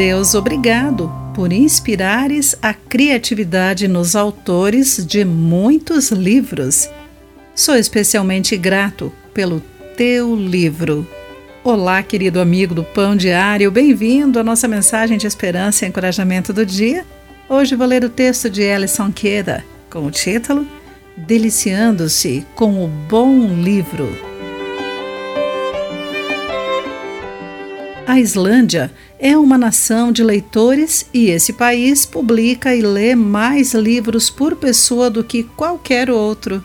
Deus, obrigado por inspirares a criatividade nos autores de muitos livros. Sou especialmente grato pelo teu livro. Olá, querido amigo do Pão Diário, bem-vindo à nossa mensagem de esperança e encorajamento do dia. Hoje vou ler o texto de Alison Queda com o título Deliciando-se com o Bom Livro. A Islândia é uma nação de leitores e esse país publica e lê mais livros por pessoa do que qualquer outro.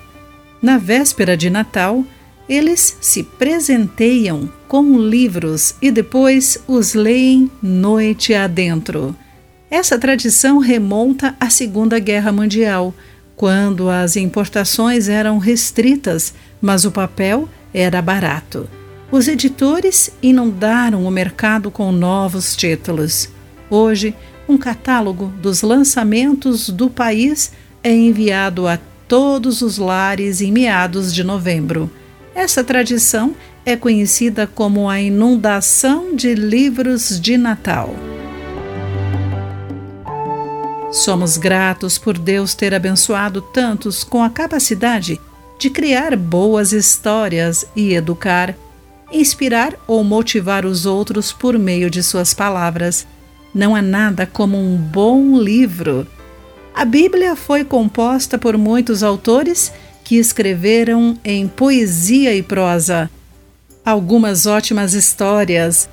Na véspera de Natal, eles se presenteiam com livros e depois os leem noite adentro. Essa tradição remonta à Segunda Guerra Mundial, quando as importações eram restritas, mas o papel era barato. Os editores inundaram o mercado com novos títulos. Hoje, um catálogo dos lançamentos do país é enviado a todos os lares em meados de novembro. Essa tradição é conhecida como a inundação de livros de Natal. Somos gratos por Deus ter abençoado tantos com a capacidade de criar boas histórias e educar inspirar ou motivar os outros por meio de suas palavras. Não há nada como um bom livro. A Bíblia foi composta por muitos autores que escreveram em poesia e prosa. Algumas ótimas histórias,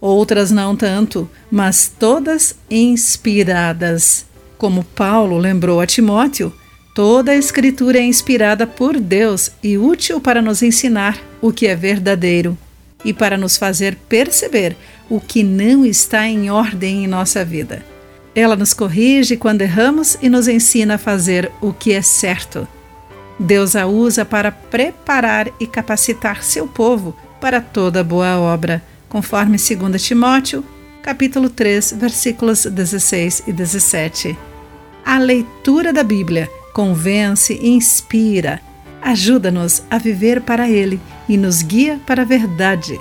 outras não tanto, mas todas inspiradas. Como Paulo lembrou a Timóteo, Toda a Escritura é inspirada por Deus e útil para nos ensinar o que é verdadeiro e para nos fazer perceber o que não está em ordem em nossa vida. Ela nos corrige quando erramos e nos ensina a fazer o que é certo. Deus a usa para preparar e capacitar seu povo para toda boa obra, conforme 2 Timóteo, capítulo 3, versículos 16 e 17. A leitura da Bíblia convence inspira, ajuda-nos a viver para Ele e nos guia para a verdade.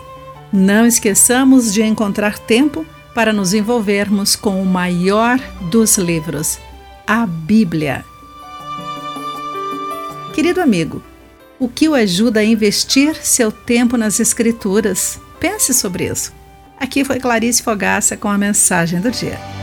Não esqueçamos de encontrar tempo para nos envolvermos com o maior dos livros, a Bíblia. Querido amigo, o que o ajuda a investir seu tempo nas Escrituras? Pense sobre isso. Aqui foi Clarice Fogaça com a mensagem do dia.